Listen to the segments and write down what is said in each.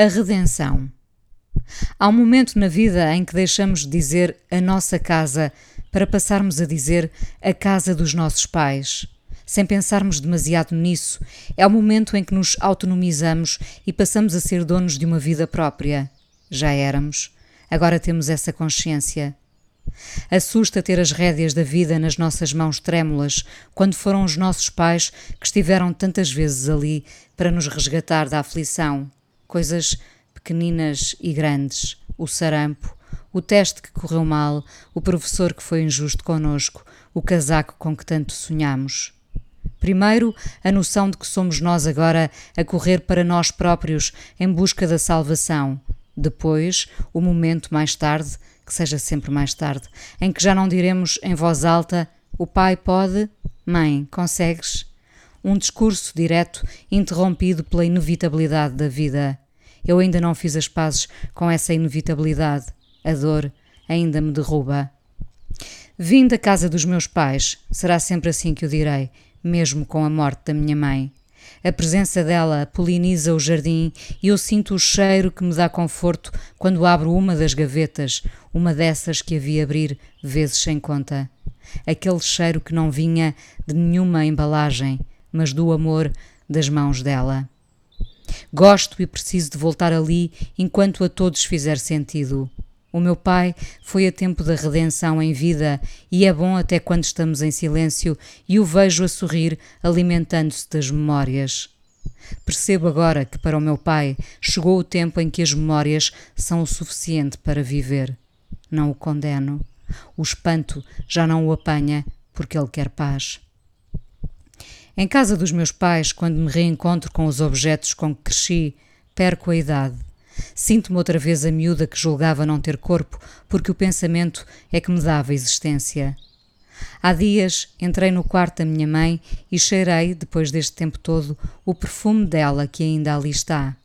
A redenção. Há um momento na vida em que deixamos de dizer a nossa casa para passarmos a dizer a casa dos nossos pais. Sem pensarmos demasiado nisso, é o momento em que nos autonomizamos e passamos a ser donos de uma vida própria. Já éramos, agora temos essa consciência. Assusta ter as rédeas da vida nas nossas mãos trêmulas, quando foram os nossos pais que estiveram tantas vezes ali para nos resgatar da aflição. Coisas pequeninas e grandes, o sarampo, o teste que correu mal, o professor que foi injusto conosco, o casaco com que tanto sonhamos. Primeiro, a noção de que somos nós agora a correr para nós próprios em busca da salvação. Depois, o momento mais tarde, que seja sempre mais tarde, em que já não diremos em voz alta: O pai pode, mãe, consegues? Um discurso direto, interrompido pela inevitabilidade da vida. Eu ainda não fiz as pazes com essa inevitabilidade. A dor ainda me derruba. Vim da casa dos meus pais, será sempre assim que o direi, mesmo com a morte da minha mãe. A presença dela poliniza o jardim e eu sinto o cheiro que me dá conforto quando abro uma das gavetas, uma dessas que havia abrir vezes sem conta. Aquele cheiro que não vinha de nenhuma embalagem, mas do amor das mãos dela. Gosto e preciso de voltar ali enquanto a todos fizer sentido. O meu pai foi a tempo da redenção em vida e é bom até quando estamos em silêncio e o vejo a sorrir, alimentando-se das memórias. Percebo agora que para o meu pai chegou o tempo em que as memórias são o suficiente para viver. Não o condeno. O espanto já não o apanha porque ele quer paz. Em casa dos meus pais, quando me reencontro com os objetos com que cresci, perco a idade. Sinto-me outra vez a miúda que julgava não ter corpo, porque o pensamento é que me dava existência. Há dias entrei no quarto da minha mãe e cheirei, depois deste tempo todo, o perfume dela que ainda ali está.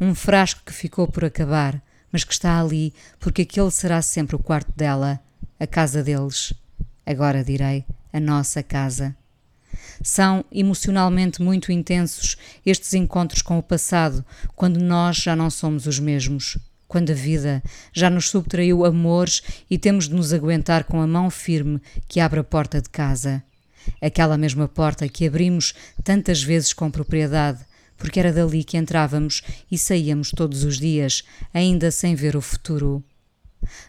Um frasco que ficou por acabar, mas que está ali porque aquele será sempre o quarto dela, a casa deles. Agora direi, a nossa casa. São emocionalmente muito intensos estes encontros com o passado, quando nós já não somos os mesmos. Quando a vida já nos subtraiu amores e temos de nos aguentar com a mão firme que abre a porta de casa. Aquela mesma porta que abrimos tantas vezes com propriedade, porque era dali que entrávamos e saíamos todos os dias, ainda sem ver o futuro.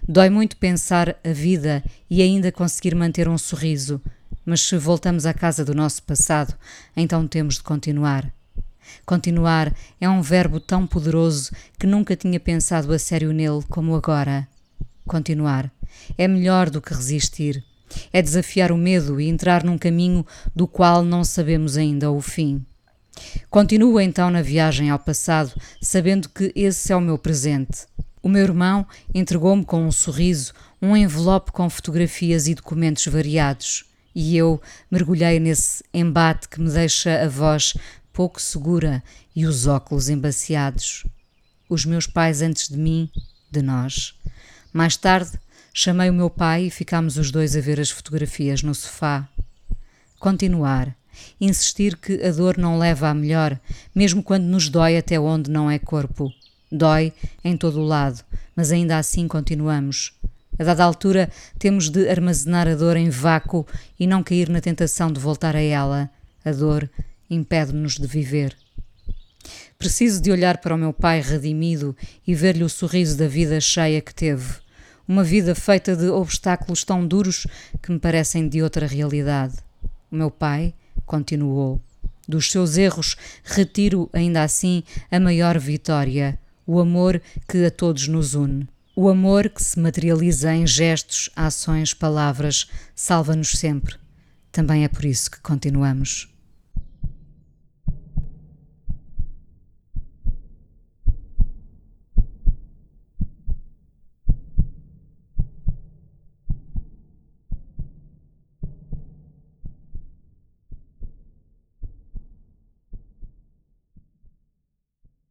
Dói muito pensar a vida e ainda conseguir manter um sorriso, mas se voltamos à casa do nosso passado, então temos de continuar. Continuar é um verbo tão poderoso que nunca tinha pensado a sério nele como agora. Continuar é melhor do que resistir. É desafiar o medo e entrar num caminho do qual não sabemos ainda o fim. Continuo então na viagem ao passado, sabendo que esse é o meu presente. O meu irmão entregou-me com um sorriso um envelope com fotografias e documentos variados e eu mergulhei nesse embate que me deixa a voz pouco segura e os óculos embaciados. Os meus pais antes de mim, de nós. Mais tarde, chamei o meu pai e ficámos os dois a ver as fotografias no sofá. Continuar. Insistir que a dor não leva a melhor, mesmo quando nos dói até onde não é corpo. Dói em todo o lado, mas ainda assim continuamos. A dada altura, temos de armazenar a dor em vácuo e não cair na tentação de voltar a ela. A dor impede-nos de viver. Preciso de olhar para o meu pai redimido e ver-lhe o sorriso da vida cheia que teve. Uma vida feita de obstáculos tão duros que me parecem de outra realidade. O meu pai continuou. Dos seus erros, retiro ainda assim a maior vitória, o amor que a todos nos une. O amor que se materializa em gestos, ações, palavras, salva-nos sempre. Também é por isso que continuamos.